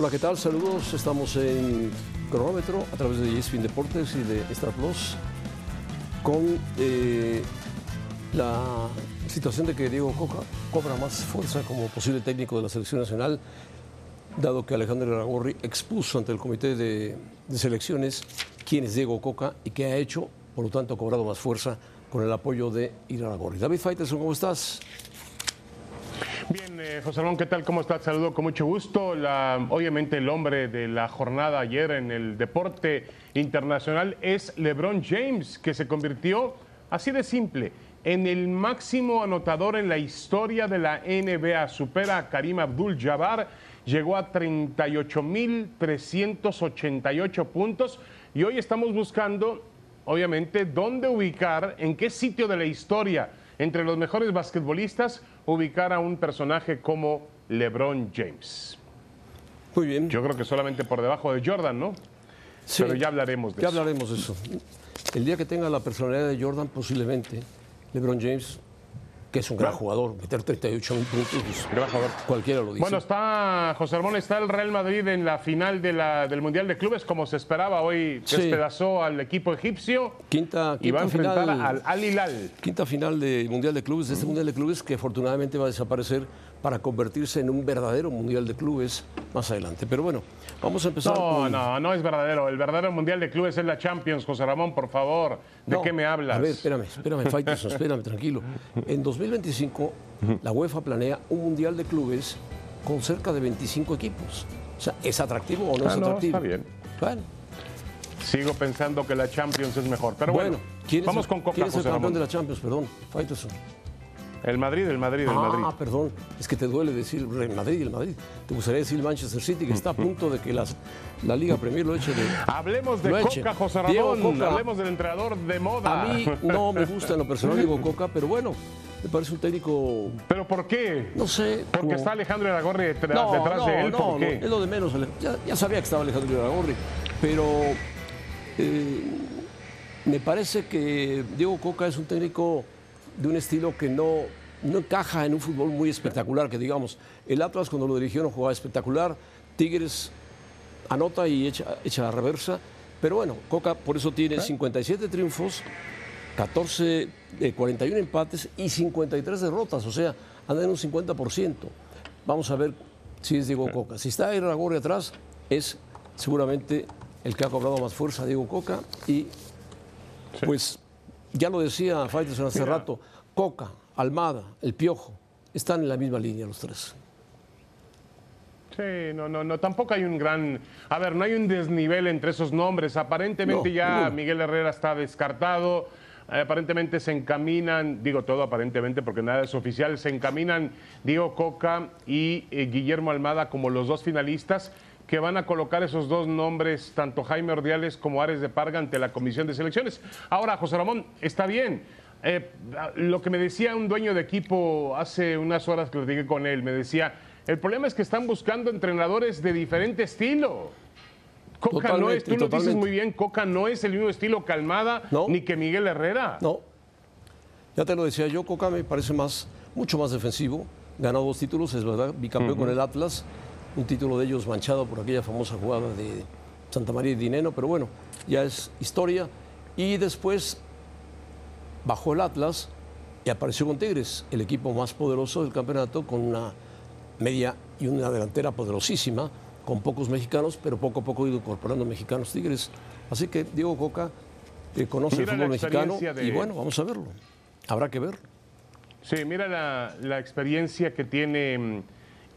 Hola, ¿qué tal? Saludos. Estamos en cronómetro a través de ESPN Deportes y de Star Plus con eh, la situación de que Diego Coca cobra más fuerza como posible técnico de la selección nacional, dado que Alejandro Aragorri expuso ante el comité de, de selecciones quién es Diego Coca y qué ha hecho, por lo tanto ha cobrado más fuerza con el apoyo de Iraragorri. David Faitelson, ¿cómo estás? Bien, eh, José Ramón, ¿qué tal? ¿Cómo estás? Saludo con mucho gusto. Obviamente el hombre de la jornada ayer en el deporte internacional es LeBron James, que se convirtió, así de simple, en el máximo anotador en la historia de la NBA. Supera a Karim Abdul-Jabbar, llegó a 38.388 puntos y hoy estamos buscando, obviamente, dónde ubicar, en qué sitio de la historia entre los mejores basquetbolistas ubicar a un personaje como LeBron James. Muy bien. Yo creo que solamente por debajo de Jordan, ¿no? Sí, Pero ya hablaremos de ya eso. hablaremos de eso. El día que tenga la personalidad de Jordan, posiblemente, LeBron James, que es un gran jugador, meter 38 mil puntos, pues, Gran jugador. cualquiera lo dice. Bueno, está José Ramón, está el Real Madrid en la final de la- del Mundial de Clubes, como se esperaba. Hoy Sí. despedazó al equipo egipcio quinta, y va a quinta enfrentar final, al Al Hilal. quinta final del Mundial de Clubes, de este Mundial de Clubes que afortunadamente va a desaparecer para convertirse en un verdadero Mundial de Clubes más adelante. Pero bueno, vamos a empezar No, con... no, no es verdadero. El verdadero Mundial de Clubes es la Champions, José Ramón, por favor. ¿De No, qué me hablas? A ver, espérame, espérame, Faitelson, espérame, tranquilo. En 2025, la UEFA planea un Mundial de Clubes con cerca de 25 equipos. O sea, ¿es atractivo o no Ah, es no, atractivo? está bien. Bueno, Sigo pensando que la Champions es mejor. Pero bueno, bueno, ¿quién es, vamos el, con Coca, ¿quién es el campeón Ramón. de la Champions? Perdón, Faitelson. El Madrid, el Madrid, el ah, Madrid. perdón, es que te duele decir el Madrid, el Madrid. Te gustaría decir Manchester City, que está a punto de que las- la Liga Premier lo eche de... Hablemos de eche. Coca, José Ramón. Coca. Hablemos del entrenador de moda. A mí no me gusta en lo personal Diego Coca, pero bueno, me parece un técnico, ¿Pero por qué? no sé... Porque como- está Alejandro Aragorri detrás, No, detrás no, de él. no, ¿Por no, qué? es lo de menos. Ya, ya sabía que estaba Alejandro Iragorri, pero eh, me parece que Diego Coca es un técnico de un estilo que no, no encaja en un fútbol muy espectacular, que digamos, el Atlas cuando lo dirigió no jugaba espectacular, Tigres anota y echa, echa la reversa, pero bueno, Coca por eso tiene 57 triunfos, 14, eh, 41 empates y 53 derrotas, o sea, anda en un 50%. Vamos a ver si es Diego Coca. Si está Iragorri atrás, es seguramente el que ha cobrado más fuerza, Diego Coca, y pues ya lo decía Faitelson hace Mira. rato, Coca, Almada, El Piojo, están en la misma línea los tres. Sí, no, no, no, tampoco hay un gran. A ver, no hay un desnivel entre esos nombres. Aparentemente No, ya. Miguel Herrera está descartado. Eh, Aparentemente se encaminan, digo todo aparentemente porque nada es oficial, se encaminan Diego Coca y eh, Guillermo Almada como los dos finalistas que van a colocar esos dos nombres, tanto Jaime Ordiales como Ares de Parga, ante la comisión de selecciones. Ahora, José Ramón, está bien. Eh, lo que me decía un dueño de equipo hace unas horas que lo dije con él, me decía, el problema es que están buscando entrenadores de diferente estilo. Coca no es, Totalmente, tú lo dices muy bien, Coca no es el mismo estilo Calmada No. ni que Miguel Herrera. No, ya te lo decía yo, Coca me parece más, mucho más defensivo. Ganó dos títulos, es verdad, bicampeón con el Atlas, un título de ellos manchado por aquella famosa jugada de Santa María y Dineno, pero bueno, ya es historia. Y después bajó el Atlas y apareció con Tigres, el equipo más poderoso del campeonato, con una media y una delantera poderosísima, con pocos mexicanos, pero poco a poco ido incorporando mexicanos Tigres. Así que Diego Coca eh, conoce Mira el fútbol mexicano de- y bueno, vamos a verlo. Habrá que ver. Sí, mira la, la experiencia que tiene mm,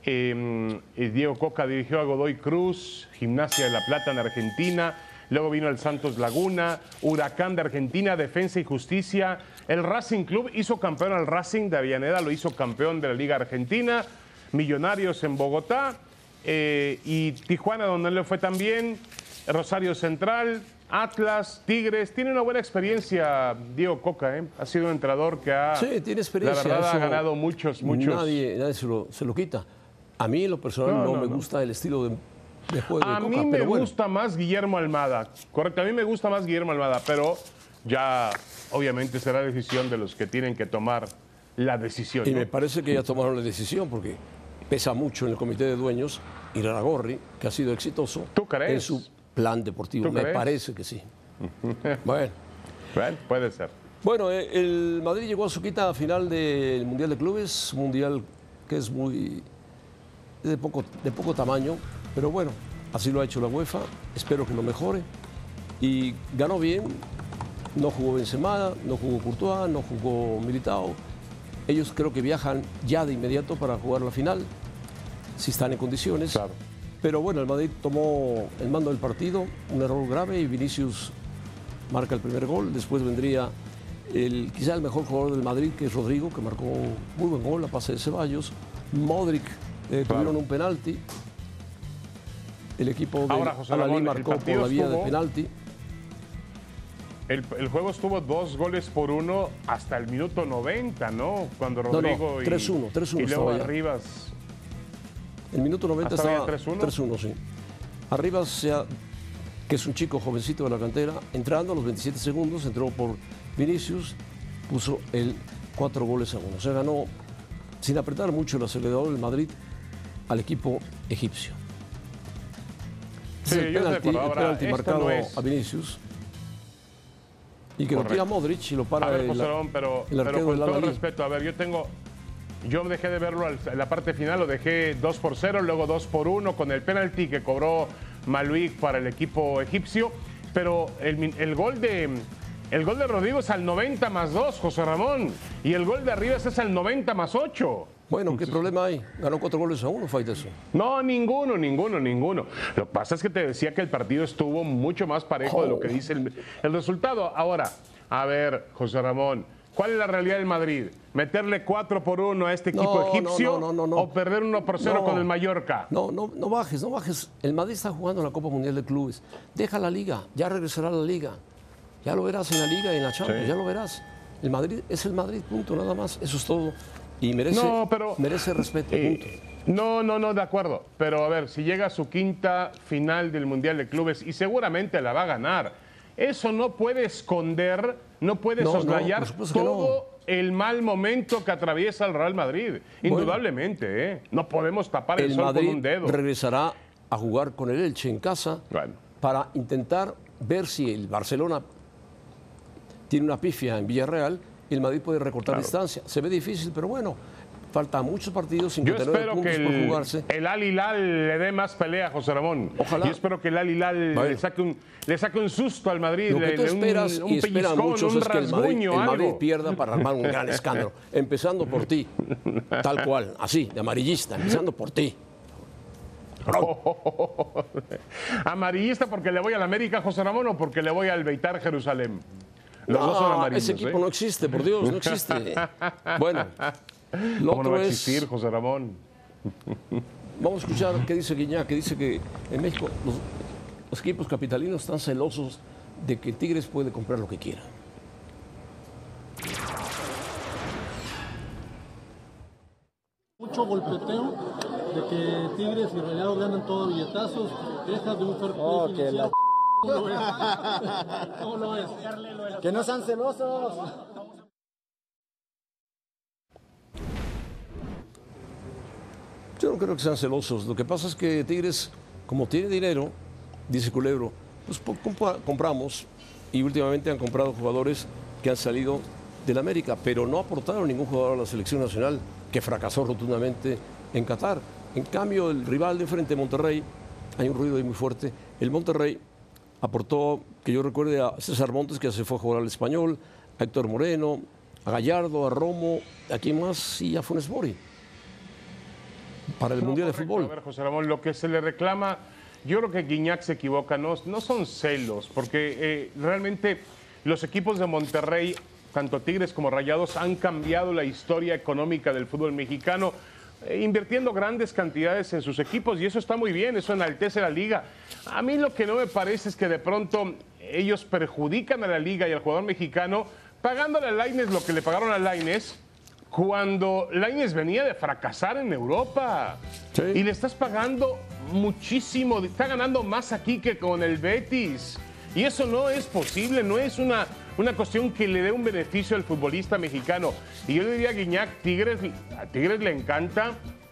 eh, eh, Diego Coca. Dirigió a Godoy Cruz, Gimnasia de la Plata en Argentina. Luego vino el Santos Laguna, Huracán de Argentina, Defensa y Justicia. El Racing Club hizo campeón al Racing de Avellaneda, lo hizo campeón de la Liga Argentina. Millonarios en Bogotá. eh, y Tijuana, donde no le fue tan bien. Rosario Central, Atlas, Tigres. Tiene una buena experiencia Diego Coca, ¿eh? Ha sido un entrenador que ha. Sí, tiene experiencia. La verdad ha ganado muchos, muchos. Nadie, nadie se, lo, se lo quita. A mí, en lo personal, No, no, no, me no. gusta el estilo de, de juego A de Coca, mí me bueno, gusta más Guillermo Almada. Correcto, a mí me gusta más Guillermo Almada, pero ya obviamente será decisión de los que tienen que tomar la decisión. Y ¿no? me parece que ya tomaron la decisión, porque pesa mucho en el comité de dueños, Iraragorri, que ha sido exitoso ¿Tú crees? en su plan deportivo. ¿Tú Me crees? parece que sí. bueno. Bueno, puede ser. Bueno, eh, el Madrid llegó a su quinta final del Mundial de Clubes, un mundial que es muy de poco, de poco tamaño, pero bueno, así lo ha hecho la UEFA, espero que lo mejore. Y ganó bien, no jugó Benzema, no jugó Courtois, no jugó Militao. Ellos creo que viajan ya de inmediato para jugar la final, si están en condiciones. Claro. Pero bueno, el Madrid tomó el mando del partido, un error grave y Vinicius marca el primer gol. Después vendría el, quizá el mejor jugador del Madrid, que es Rodrigo, que marcó un muy buen gol a pase de Ceballos. Modric eh, tuvieron un penalti. El equipo de Ahora, José Ramón, marcó por la vía de estuvo- penalti. El, el juego estuvo dos goles por uno hasta el minuto 90, ¿no? Cuando no, Rodrigo y, 3-1, 3-1 y luego estaba ya. Arribas. El minuto 90 ¿Hasta estaba había 3-1? 3-1, sí. Arriba, sea, que es un chico jovencito de la cantera, entrando a los 27 segundos, entró por Vinicius, puso el 4 goles a 1. Se ganó, sin apretar mucho el acelerador, el Madrid al equipo egipcio. Sí, el penalti, el penalti marcado no es- a Vinicius. Y que lo Correcto. tira Modric y lo para A ver, el- José pero, el pero arquero con del todo respeto, a ver, yo tengo. Yo dejé de verlo en la parte final, lo dejé 2 por 0, luego 2 por 1 con el penalti que cobró Maluik para el equipo egipcio. Pero el, el gol de. El gol de Rodrigo es al 90 más 2, José Ramón. Y el gol de Arribas es al 90 más 8. Bueno, ¿qué problema hay? Ganó 4 goles a 1, Faitelson. No, ninguno, ninguno, ninguno. Lo que pasa es que te decía que el partido estuvo mucho más parejo de lo que dice el, el resultado. Ahora, a ver, José Ramón, ¿cuál es la realidad del Madrid? ¿Meterle 4 por 1 a este equipo No, no, egipcio no, no, no. o perder 1 por 0 No. con el Mallorca? No, no, no bajes, no bajes. El Madrid está jugando la Copa Mundial de Clubes. Deja la liga, ya regresará a la liga. Ya lo verás en la liga y en la Champions, Sí. ya lo verás. El Madrid es el Madrid, punto, nada más. Eso es todo. Y merece, No, pero- merece respeto, Eh, punto. no, no, no, de acuerdo. Pero a ver, si llega a su quinta final del Mundial de Clubes y seguramente la va a ganar, eso no puede esconder, no puede No, soslayar todo el mal momento que atraviesa el Real Madrid. Indudablemente, ¿eh? No podemos tapar el, El sol Madrid con un dedo. regresará a jugar con el Elche en casa Bueno. para intentar ver si el Barcelona tiene una pifia en Villarreal y el Madrid puede recortar distancia. Se ve difícil, pero bueno, faltan muchos partidos, Yo 59 espero puntos que por el, jugarse. el Al Hilal le dé más pelea a José Ramón. Ojalá. Yo espero que el Al Hilal le, saque un, le saque un susto al Madrid, Lo que tú le- un- esperas un, y esperan muchos un es que el Madrid, el Madrid pierda para armar un gran escándalo. Empezando por ti, tal cual, así, de amarillista, empezando por ti. Amarillista porque le voy al América, José Ramón, o porque le voy al Beitar Jerusalén. Los dos son No, amarillos. ese equipo ¿eh? no existe, por Dios, no existe. Bueno, lo ¿Cómo no va otro a es, existir, José Ramón? vamos a escuchar qué dice Guiñá, que dice que en México los, los equipos capitalinos están celosos de que Tigres puede comprar lo que quiera. mucho golpeteo de que Tigres y Rayados ganan todo billetazos, quejas de un fair play Oh, que financiero. la ¿Cómo lo ves? ¿Cómo lo ves? Que no sean celosos. Yo no creo que sean celosos. Lo que pasa es que Tigres, como tiene dinero, dice Culebro, pues compramos y últimamente han comprado jugadores que han salido del América, pero no aportaron ningún jugador a la selección nacional, que fracasó rotundamente en Qatar. En cambio, el rival de frente, Monterrey, hay un ruido ahí muy fuerte. El Monterrey aportó, que yo recuerde, a César Montes, que se fue a jugar al español, a Héctor Moreno, a Gallardo, a Romo, a quién más y a Funes Mori para el No, Mundial de. Fútbol. A ver, José Ramón, lo que se le reclama, yo creo que Guiñac se equivoca, no, no son celos, porque eh, realmente los equipos de Monterrey, tanto Tigres como Rayados, han cambiado la historia económica del fútbol mexicano, invirtiendo grandes cantidades en sus equipos, y eso está muy bien, eso enaltece la liga. A mí lo que no me parece es que de pronto ellos perjudican a la liga y al jugador mexicano, pagándole a Laines lo que le pagaron a Laines cuando Lainez venía de fracasar en Europa. Sí. Y le estás pagando muchísimo. Está ganando más aquí que con el Betis. Y eso no es posible, no es una, una cuestión que le dé un beneficio al futbolista mexicano. Y yo le diría a Guiñac, Tigres, a Tigres le encanta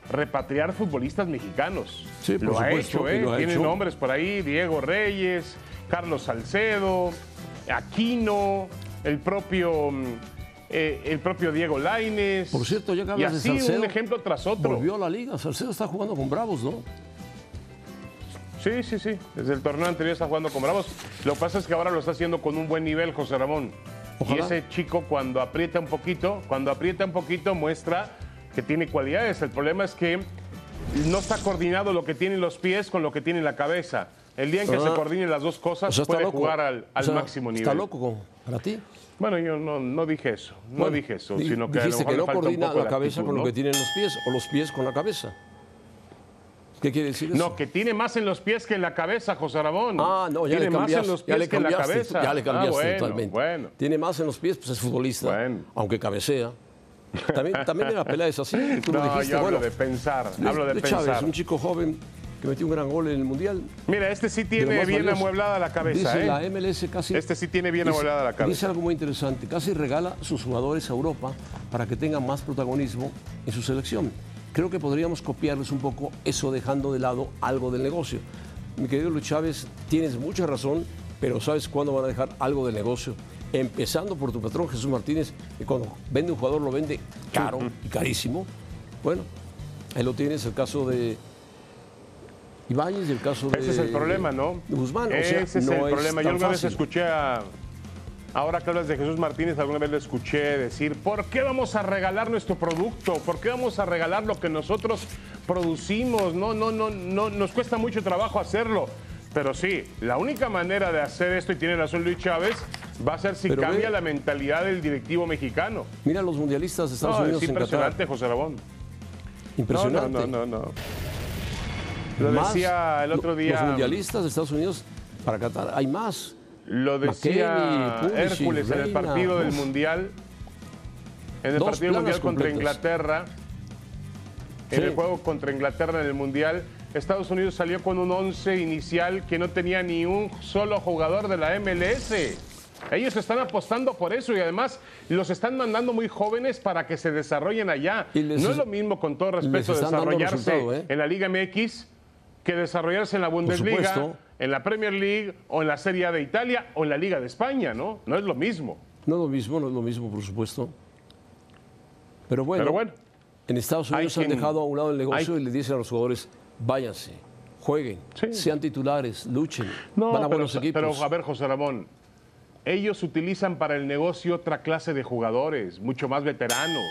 repatriar futbolistas mexicanos. Sí, por lo ha supuesto, hecho, y ¿eh? lo ha Tiene hecho. nombres por ahí, Diego Reyes, Carlos Salcedo, Aquino, el propio, mm, eh, el propio Diego Laines. Por cierto, ya que y hablas de así Salcedo, un ejemplo tras otro. Volvió a la liga. Salcedo está jugando con Bravos, ¿no? Sí, sí, sí. Desde el torneo anterior está jugando con Bravos. Lo que pasa es que ahora lo está haciendo con un buen nivel, José Ramón. Ojalá. Y ese chico cuando aprieta un poquito, cuando aprieta un poquito muestra que tiene cualidades. El problema es que no está coordinado lo que tiene en los pies con lo que tiene en la cabeza. El día en que Ah. se coordinen las dos cosas O sea, está puede loco. jugar al, al O sea, máximo nivel. Está loco para ti. Bueno, yo no, no dije eso. No Bueno, dije eso, sino que a lo mejor que no coordina la cabeza actitud, con lo que tiene en los pies o los pies con la cabeza. ¿Qué quiere decir eso? No, que tiene más en los pies que en la cabeza, José Ramón. Ah, no, ya tiene le más cambiaste. en los ya pies le que en la cabeza. Ya le Ah, cambiaste bueno, totalmente. Bueno. Tiene más en los pies, pues es futbolista. Bueno. Aunque cabecea. También, también en la pelea es así. Tú lo No, dijiste, yo hablo bueno. de pensar, de- hablo de, de pensar. Chávez, un chico joven que metió un gran gol en el Mundial. Mira, este sí de lo tiene más bien valioso. amueblada la cabeza, Dice ¿eh? la MLS casi. Este sí tiene bien dice- amueblada la cabeza. Dice algo muy interesante. Casi regala sus jugadores a Europa para que tengan más protagonismo en su selección. Creo que podríamos copiarles un poco eso dejando de lado algo del negocio. Mi querido Luis Chávez, tienes mucha razón, pero ¿sabes cuándo van a dejar algo del negocio? Empezando por tu patrón Jesús Martínez, que cuando vende un jugador lo vende caro y carísimo. Bueno, ahí lo tienes, el caso de Ibáñez y el caso de Ese es el problema, ¿no? de Guzmán. O sea, Ese es no el problema. Yo alguna vez escuché a. Ahora que hablas de Jesús Martínez, alguna vez le escuché decir: ¿Por qué vamos a regalar nuestro producto? ¿Por qué vamos a regalar lo que nosotros producimos? No, no, no, no, nos cuesta mucho trabajo hacerlo. Pero sí, la única manera de hacer esto, y tiene razón Luis Chávez, va a ser si Pero cambia ve- la mentalidad del directivo mexicano. Mira los mundialistas de Estados No, Unidos es en Qatar. impresionante, José Rabón. Impresionante. No, no, no, no. no. Lo Más- decía el otro día. Los mundialistas de Estados Unidos para Qatar hay más. Lo decía Hércules en el partido del. Mundial. En el Dos partido mundial contra. Inglaterra. En Sí. el juego contra Inglaterra en el Mundial, Estados Unidos salió con un 11 inicial que no tenía ni un solo jugador de la MLS. Ellos están apostando por eso y además los están mandando muy jóvenes para que se desarrollen allá. Y no es- es lo mismo, con todo respeto, desarrollarse resultado, ¿eh? en la Liga MX que desarrollarse en la Bundesliga, en la Premier League o en la Serie A de Italia o en la Liga de España, ¿no? No es lo mismo. No es lo mismo, no es lo mismo, por supuesto. Pero bueno, Pero bueno, en Estados Unidos han quien- dejado a un lado el negocio hay- y le dicen a los jugadores, váyanse, jueguen, Sí. sean titulares, luchen, no, van a pero, buenos equipos. pero a ver, José Ramón, ellos utilizan para el negocio otra clase de jugadores, mucho más veteranos.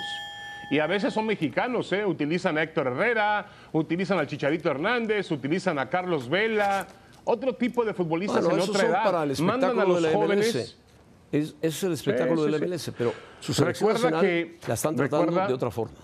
Y a veces son mexicanos, ¿eh? Utilizan a Héctor Herrera, utilizan al Chicharito Hernández, utilizan a Carlos Vela, otro tipo de futbolistas Bueno, en otra edad. para el Mandan a espectáculo los jóvenes. MLS. Es, es el espectáculo Sí, de la sí. MLS, pero su selección Recuerda que- la están tratando recuerda- de otra forma.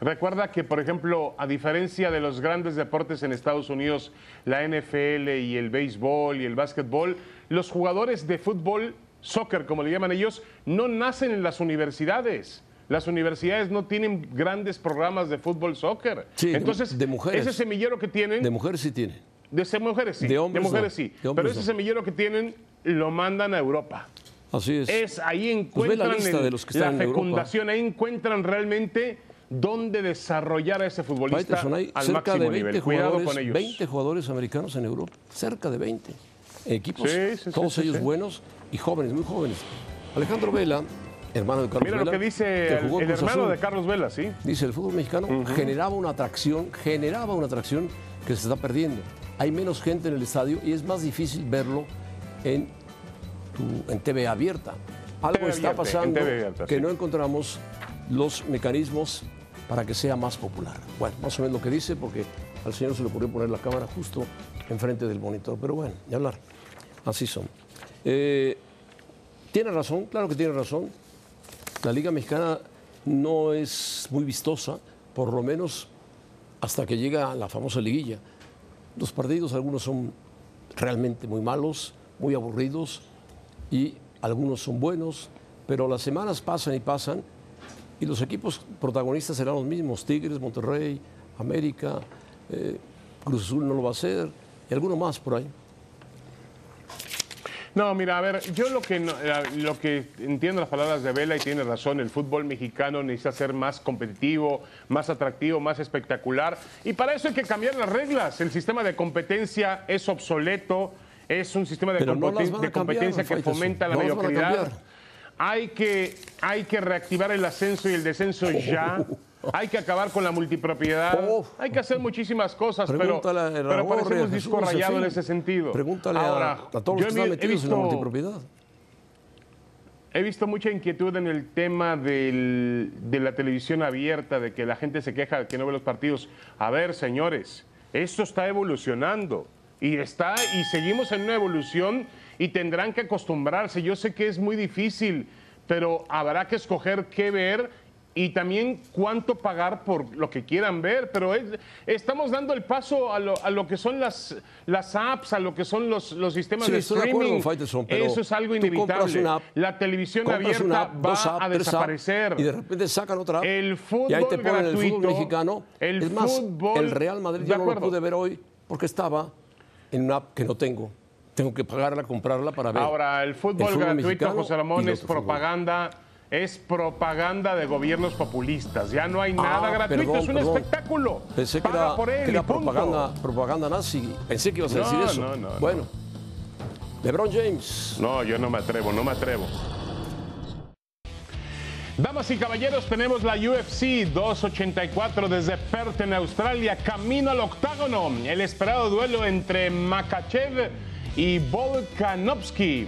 Recuerda que, por ejemplo, a diferencia de los grandes deportes en Estados Unidos, la NFL y el béisbol y el básquetbol, los jugadores de fútbol, soccer, como le llaman ellos, no nacen en las universidades. Las universidades no tienen grandes programas de fútbol, soccer. Sí, de- Entonces, de mujeres. ese semillero que tienen, De mujeres sí tiene. de mujeres sí, de hombres mujeres no, sí, de pero ese semillero que tienen lo mandan a Europa. Así es. Es ahí Pues la encuentran lista el- de los que la en fecundación, ahí encuentran realmente dónde desarrollar a ese futbolista hay al cerca máximo de 20 nivel. Cuidado jugadores, con ellos. 20 jugadores americanos en Europa, cerca de 20. Equipos, Sí, sí, todos ellos buenos y jóvenes, muy jóvenes. Alejandro Vela, hermano de Carlos Mira Vela, lo que dice que el, hermano Azul. de Carlos Vela, ¿sí? Dice, el fútbol mexicano generaba una atracción, generaba una atracción que se está perdiendo. Hay menos gente en el estadio y es más difícil verlo en, tu- en TV abierta. Algo TV está abierta, pasando abierta, que sí. no encontramos los mecanismos para que sea más popular. Bueno, más o menos lo que dice, porque al señor se le ocurrió poner la cámara justo enfrente del monitor. Pero bueno, ni hablar. Así son. Eh, tiene razón, claro que tiene razón. La Liga Mexicana no es muy vistosa, por lo menos hasta que llega la famosa liguilla. Los partidos, algunos son realmente muy malos, muy aburridos y algunos son buenos, pero las semanas pasan y pasan y los equipos protagonistas serán los mismos, Tigres, Monterrey, América, eh, Cruz Azul no lo va a hacer y alguno más por ahí. No, mira, a ver, yo lo que, no- eh, lo que entiendo las palabras de Vela y tiene razón, el fútbol mexicano necesita ser más competitivo, más atractivo, más espectacular. Y para eso hay que cambiar las reglas. El sistema de competencia es obsoleto, es un sistema de, no de competencia que fomenta la mediocridad. Hay que, hay que reactivar el ascenso y el descenso ya. Hay que acabar con la multipropiedad. Hay que hacer muchísimas cosas, pero, pero parecemos disco rayado en ese sentido. Pregúntale Ahora, a, a todos los que están metidos en la multipropiedad. He visto mucha inquietud en el tema del- de la televisión abierta, de que la gente se queja de que no ve los partidos. A ver, señores, esto está evolucionando y está y seguimos en una evolución y tendrán que acostumbrarse. Yo sé que es muy difícil, pero habrá que escoger qué ver y también cuánto pagar por lo que quieran ver, pero es- estamos dando el paso a lo, a lo que son las, las apps, a lo que son los, los sistemas Sí, de de streaming. acuerdo, pero Eso es algo inevitable. una app, la televisión abierta una app, va a desaparecer. y de repente sacan otra app. El fútbol y ahí te ponen el fútbol mexicano. el es más, fútbol- el Real Madrid de yo no lo pude ver hoy porque estaba en una app que no tengo. Tengo que pagarla, comprarla para ver. Ahora, el fútbol, fútbol gratuito, mexicano José Ramón, es fútbol. propaganda. Es propaganda de gobiernos populistas. Ya no hay nada Ah, gratuito, perdón, es un perdón. espectáculo. Pensé que Paga era, por él que era propaganda, propaganda nazi. Pensé que ibas a decir eso. no, no, no. bueno, LeBron James. No, yo no me atrevo, no me atrevo. Damas y caballeros, tenemos la UFC 284 desde Perth en Australia, camino al octágono. El esperado duelo entre Makachev y Volkanovski.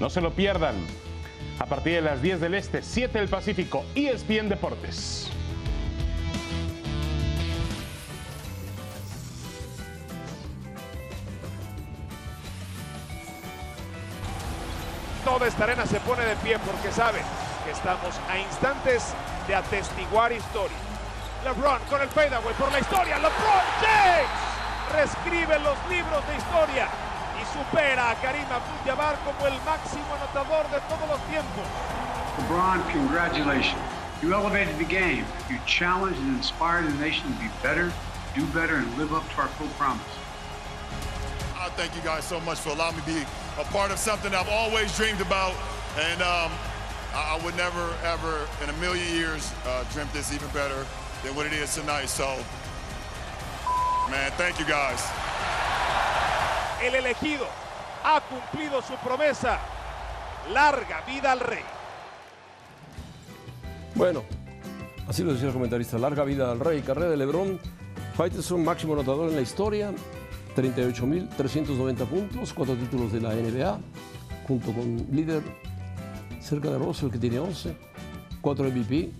No se lo pierdan. A partir de las 10 del Este, 7 del Pacífico, E ESPN Deportes. Toda esta arena se pone de pie porque sabe que estamos a instantes de atestiguar historia. LeBron con el fadeaway por la historia. LeBron James reescribe los libros de historia y supera a Karim Abdul-Jabbar como el máximo anotador de todos los tiempos. LeBron, congratulations. You elevated the game. You challenged and inspired the nation to be better, do better, and live up to our full promise. I thank you guys so much for allowing me to be a part of something I've always dreamed about. And um, I, I would never, ever in a million years uh, dreamt this even better than what it is tonight. So, man, thank you guys. El elegido ha cumplido su promesa. Larga vida al rey. Bueno, así lo decía el comentarista. Larga vida al rey. Carrera de LeBron. Faitelson, máximo anotador en la historia. 38.390 puntos, cuatro títulos de la NBA, junto con líder cerca de Russell, que tiene 11, cuatro MVP,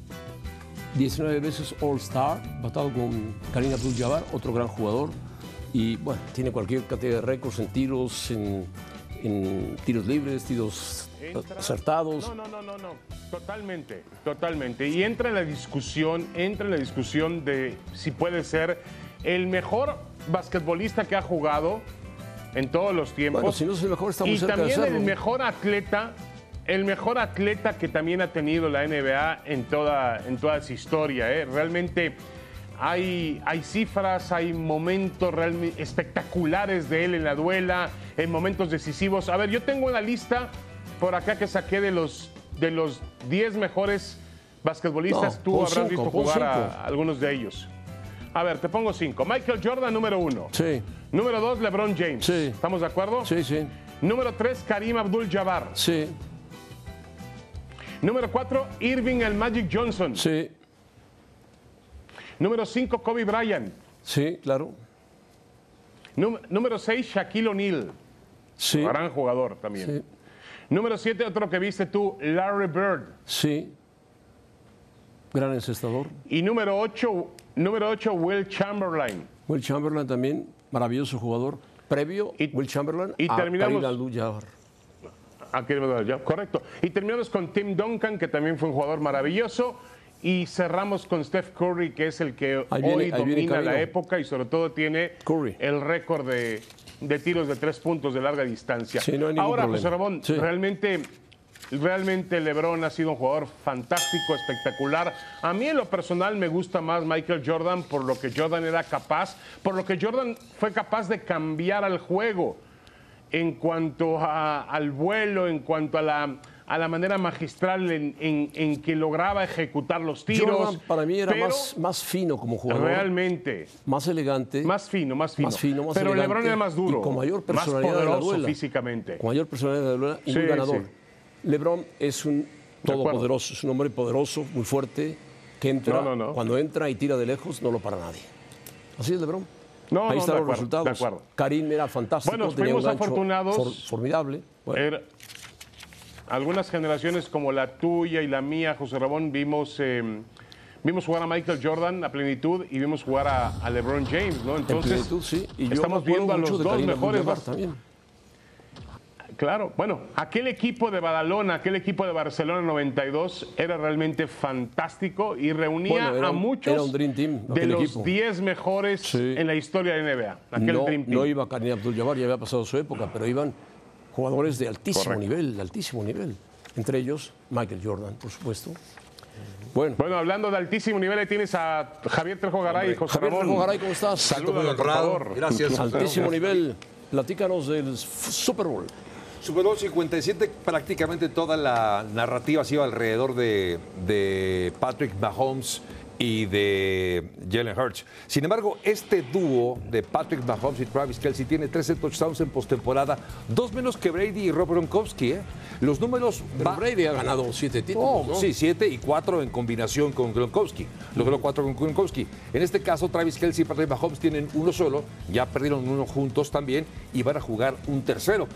19 veces All-Star, batado con Karim Abdul-Jabbar, otro gran jugador, y bueno, tiene cualquier cantidad de récords en tiros, en, en tiros libres, tiros Entra- acertados. No, no, no, no, no. Totalmente, totalmente. Y entra en la discusión, entra en la discusión de si puede ser el mejor basquetbolista que ha jugado en todos los tiempos. Bueno, si no es el mejor, está muy y cerca también el mejor atleta, el mejor atleta que también ha tenido la NBA en toda, en toda su historia. ¿eh? Realmente hay, hay cifras, hay momentos realmente espectaculares de él en la duela, en momentos decisivos. A ver, yo tengo una lista por acá que saqué de los, de los 10 mejores basquetbolistas. No, Tú habrás cinco, visto jugar a, a algunos de ellos. A ver, te pongo cinco. Michael Jordan, número uno. Sí, Número dos, LeBron James. Sí. ¿Estamos de acuerdo? sí, sí, Número tres, Karim Abdul-Jabbar. sí, Número cuatro, Irving el Magic Johnson. sí, Número cinco, Kobe Bryant. sí, claro, Nú- número seis, Shaquille O'Neal. sí, Gran jugador también. sí, Número siete, otro que viste tú, Larry Bird. sí. Gran encestador. Y número ocho, número ocho, Will Chamberlain. Will Chamberlain también, maravilloso jugador. Previo, Y- Will Chamberlain y a terminamos- ya, correcto. Y terminamos con Tim Duncan, que también fue un jugador maravilloso. Y cerramos con Steph Curry, que es el que viene- hoy domina la época y sobre todo tiene Curry. el récord de, de tiros de tres puntos de larga distancia. Sí, no Ahora, problema. José Ramón, Sí. realmente, realmente LeBron ha sido un jugador fantástico, espectacular. A mí en lo personal me gusta más Michael Jordan por lo que Jordan era capaz, por lo que Jordan fue capaz de cambiar al juego. en cuanto a- al vuelo, en cuanto a la, a la manera magistral en, en- en que lograba ejecutar los tiros. Jordan para mí era más, más fino como jugador. Realmente, Más elegante. más fino, más fino. Más fino, más pero elegante LeBron era más duro, y con mayor más personalidad de la poderoso duela. físicamente. Con mayor personalidad de la duela y Sí, muy ganador. sí. LeBron es un todopoderoso, es un hombre poderoso, muy fuerte, que entra, No, no, no. cuando entra y tira de lejos, no lo para nadie. Así es LeBron. No, Ahí no, están los acuerdo, resultados. de acuerdo. Karim era fantástico, Bueno, tenía un fuimos gancho afortunados. for- formidable. Bueno, Era- algunas generaciones como la tuya y la mía, José Ramón, vimos, eh, vimos jugar a Michael Jordan a plenitud y vimos jugar a, a LeBron James, ¿no? en Entonces, plenitud, sí. Y estamos viendo a los dos mejores. Bas- también. Claro, bueno, aquel equipo de Badalona, aquel equipo de Barcelona 92 era realmente fantástico y reunía Bueno, era a muchos un Team, de los equipo. 10 mejores Sí. en la historia de NBA. Aquel no, Dream Team. no iba Karim Abdul-Jabbar, ya había pasado su época, pero iban jugadores de altísimo Correcto. nivel, de altísimo nivel. Entre ellos, Michael Jordan, por supuesto. Bueno, Bueno, hablando de altísimo nivel, ahí tienes a Javier Trejo Garay y José Javier Ramón. Trejo Garay, ¿cómo estás? Salúdalo, por favor. Gracias. altísimo nivel. Platícanos del Super Bowl. Super Bowl 57, prácticamente toda la narrativa se iba alrededor de, de Patrick Mahomes y de Jalen Hurts. Sin embargo, este dúo de Patrick Mahomes y Travis Kelsey tiene 13 touchdowns en postemporada, dos menos que Brady y Rob Gronkowski. ¿eh? Los números Pero va- Brady ha ganado siete títulos, Oh, ¿no? Sí, siete y cuatro en combinación con Gronkowski. Logró cuatro con Gronkowski. En este caso, Travis Kelsey y Patrick Mahomes tienen uno solo, ya perdieron uno juntos también y van a jugar un tercero.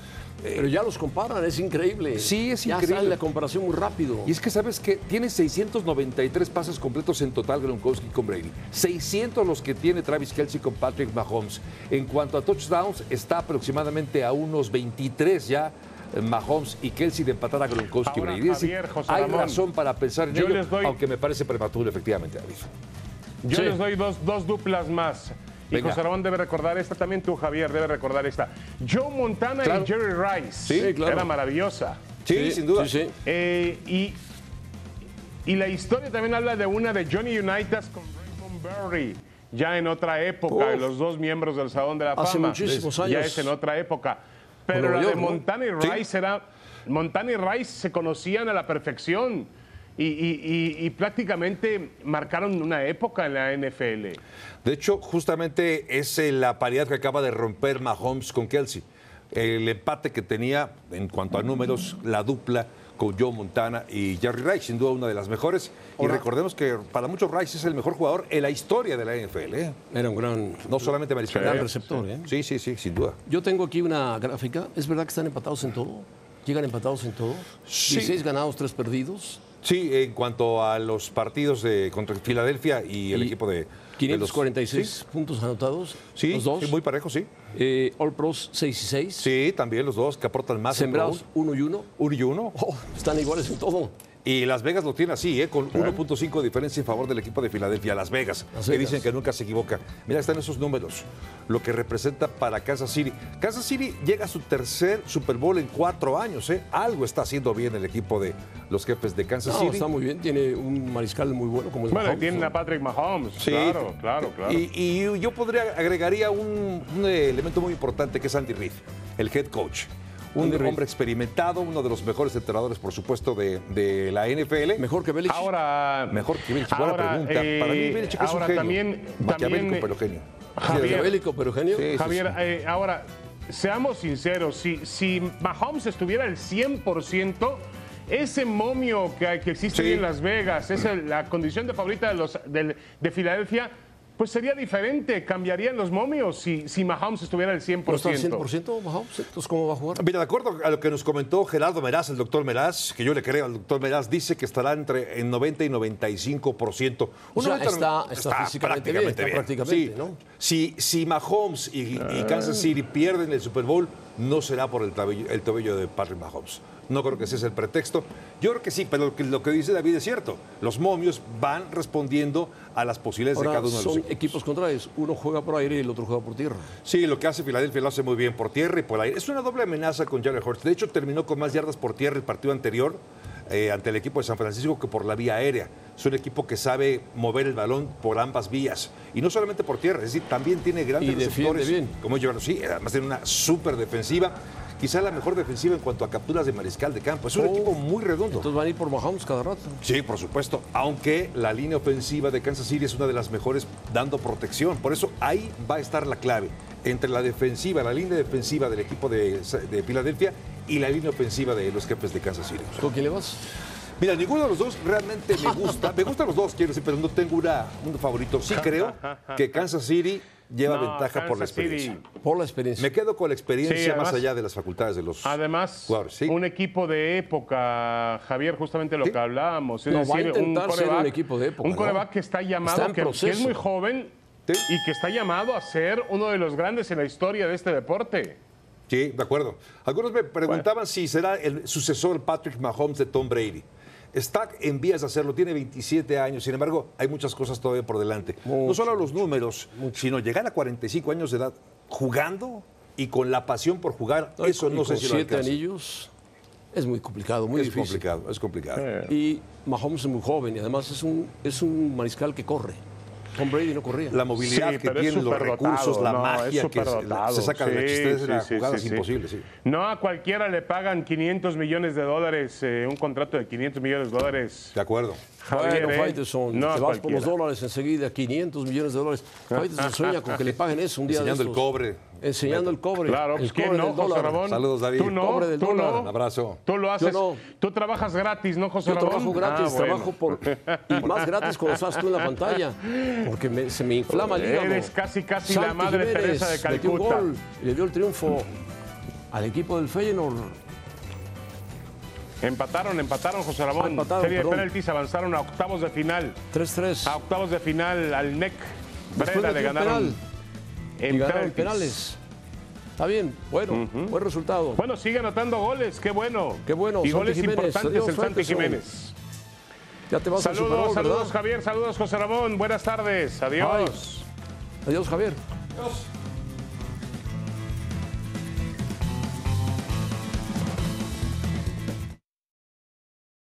Pero ya los comparan, es increíble. Sí, es ya increíble. sale la comparación muy rápido. Y es que sabes que tiene 693 pases completos en total Gronkowski con Brady. 600 los que tiene Travis Kelsey con Patrick Mahomes. En cuanto a touchdowns, está aproximadamente a unos 23 ya. eh, Mahomes y Kelsey de empatar a Gronkowski y Ahora, Brady. Javier, José hay Ramón, razón para pensar en yo ello, les doy- aunque me parece prematuro, efectivamente, David. Yo Sí. les doy dos, dos duplas más. Y Venga. José Ramón debe recordar esta, también tú, Javier, debe recordar esta. Joe Montana Claro. y Jerry Rice. Sí, claro. Era maravillosa. Sí, sin duda. Sí, sí. Eh, y, y la historia también habla de una de Johnny Unitas con Raymond Berry, ya en otra época, Uf. los dos miembros del Salón de la Fama. Hace muchísimos Ya años. es en otra época. Pero Nueva la de. Montana y Sí. Rice era. Montana y Rice se conocían a la perfección. Y, y- y- y prácticamente marcaron una época en la NFL. De hecho, justamente es eh, la paridad que acaba de romper Mahomes con Kelsey. El empate que tenía en cuanto a números, la dupla con Joe Montana y Jerry Rice, sin duda una de las mejores. y recordemos que para muchos Rice es el mejor jugador en la historia de la NFL. ¿eh? Era un gran, No solamente mariscal. gran receptor. ¿eh? Sí, sí, sí, sin duda. Yo tengo aquí una gráfica. ¿Es verdad que están empatados en todo? ¿Llegan empatados en todo? Sí. 16 ganados, 3 perdidos. Sí, en cuanto a los partidos de, contra Filadelfia y el Y equipo de... de los- 546 puntos anotados. Sí, los dos. sí, muy parejo, sí. Eh, All Pros 6 y 6. Sí, también los dos que aportan más. Sembrados Pro 1 y 1. Bowl. Uno y uno. están iguales en todo. Y Las Vegas lo tiene así, ¿eh? con 1.5 de diferencia en favor del equipo de Filadelfia. Las Vegas, Las que Vegas. dicen que nunca se equivoca. Mira, están esos números, lo que representa para Kansas City. Kansas City llega a su tercer Super Bowl en cuatro años. ¿eh? Algo está haciendo bien el equipo de los jefes de Kansas No, City. está muy bien. Tiene un mariscal muy bueno como es Bueno, Mahomes, tienen ¿no? a Patrick Mahomes. Sí. Claro, claro, claro. Y, y yo podría agregaría un, un elemento muy importante que es Andy Reid, el head coach. Un hombre experimentado, uno de los mejores entrenadores, por supuesto, de, de la NFL. Mejor que Belichick. Ahora. Mejor que Belichick, buena ahora, pregunta. eh, Para mí, Belichick es un ahora genio. también. Maquiavélico, también pero genio. Javier, Maquiavélico, pero genio. Sí, sí, Javier, sí. eh, ahora, seamos sinceros, si, si Mahomes estuviera al 100%, ese momio que, que existe Sí. en Las Vegas, esa, la condición de favorita de, los, de Filadelfia, pues sería diferente, cambiarían los momios si, si Mahomes estuviera al 100%. ¿No está al 100% Mahomes? Entonces, ¿cómo va a jugar? Mira, de acuerdo a lo que nos comentó Gerardo Meraz, el doctor Meraz, que yo le creo al doctor Meraz, dice que estará entre en 90 y 95%. O sea, 90, está- está físicamente bien, está prácticamente, Sí. ¿no? Si, si Mahomes y, y Kansas City pierden el Super Bowl, no será por el tobillo, el tobillo de Patrick Mahomes. No creo que ese es el pretexto. Yo creo que sí, pero lo que, lo que dice David es cierto. Los momios van respondiendo a las posibilidades de cada uno de los son equipos. equipos contrarios. Uno juega por aire y el otro juega por tierra. Sí, lo que hace Filadelfia lo hace muy bien por tierra y por aire. Es una doble amenaza con Jalen Hurts. De hecho, terminó con más yardas por tierra el partido anterior eh, ante el equipo de San Francisco que por la vía aérea. es un equipo que sabe mover el balón por ambas vías. Y no solamente por tierra, es decir, también tiene grandes Y receptores. bien. Como ellos, sí, además tiene una súper defensiva. Quizá la mejor defensiva en cuanto a capturas de mariscal de campo. Es un Oh. equipo muy redondo. Entonces van a ir por Mahomes cada rato. Sí, por supuesto. Aunque la línea ofensiva de Kansas City es una de las mejores dando protección. Por eso ahí va a estar la clave. Entre la defensiva, la línea defensiva del equipo de, de Filadelfia y la línea ofensiva de los jefes de Kansas City. ¿Con quién le vas? Mira, ninguno de los dos realmente me gusta. Me gustan los dos, quiero decir, pero no tengo una, un favorito. Sí creo que Kansas City lleva No, ventaja por la City. experiencia. Por la experiencia. Me quedo con la experiencia Sí, además- más allá de las facultades de los Además, jugadores. ¿sí? un equipo de época, Javier, justamente lo Sí. que hablábamos. Es No, va a decir, intentar ser un coreback- equipo de época, Un ¿no? coreback que está llamado, Está que, que es muy joven Sí. y que está llamado a ser uno de los grandes en la historia de este deporte. Sí, de acuerdo. Algunos me preguntaban si será el sucesor Patrick Mahomes de Tom Brady. Está en vías de hacerlo, tiene 27 años, sin embargo, hay muchas cosas todavía por delante. No solo los números, sino llegar a 45 años de edad jugando y con la pasión por jugar, No, eso no sé si lo siete alcanza. anillos es muy complicado, muy Es difícil. complicado, es complicado. Y Mahomes es muy joven y además es un, es un mariscal que corre. Tom Brady no corría. La movilidad Sí, que tiene, los recursos, la no, es magia que se, saca de la sí, existencia de la sí, sí, jugada sí, es sí. imposible. Sí. No a cualquiera le pagan 500 millones de dólares, eh, un contrato de 500 millones de dólares. De acuerdo. Javier, Bueno, ¿eh? Faitelson, No a te vas por los dólares enseguida, 500 millones de dólares. Faitelson sueña con que le paguen eso un día Enseñando de el cobre. Enseñando el cobre. Claro, el pues ¿quién cobre no, del José dólar. Ramón? Saludos, David. Tú no, Cobre del tú dólar. no. Un abrazo. Tú lo haces. no. Tú trabajas gratis, ¿no, José Yo Ramón? trabajo gratis, Ah, bueno. trabajo por. Y más gratis cuando estás tú en la pantalla. Porque me- se me inflama el hígado. Eres casi, casi la Santi madre Jiménez Teresa de metió un Calcuta. gol y le dio el triunfo al equipo del Feyenoord. Empataron, empataron, José Ramón. Ah, empataron, Serie de perdón. penaltis avanzaron a octavos de final. 3-3. A octavos de final al NEC. Después Breda le ganaron penal en penaltis. penales. Está bien, bueno, buen resultado. Bueno, sigue anotando goles, qué bueno. Qué bueno, Y Santi goles Jiménez. importantes Adiós, el Santi. Jiménez. ya te vas Saludos, Bowl, saludos ¿verdad? Javier, saludos José Ramón. Buenas tardes, adiós. Adiós, Javier. Adiós.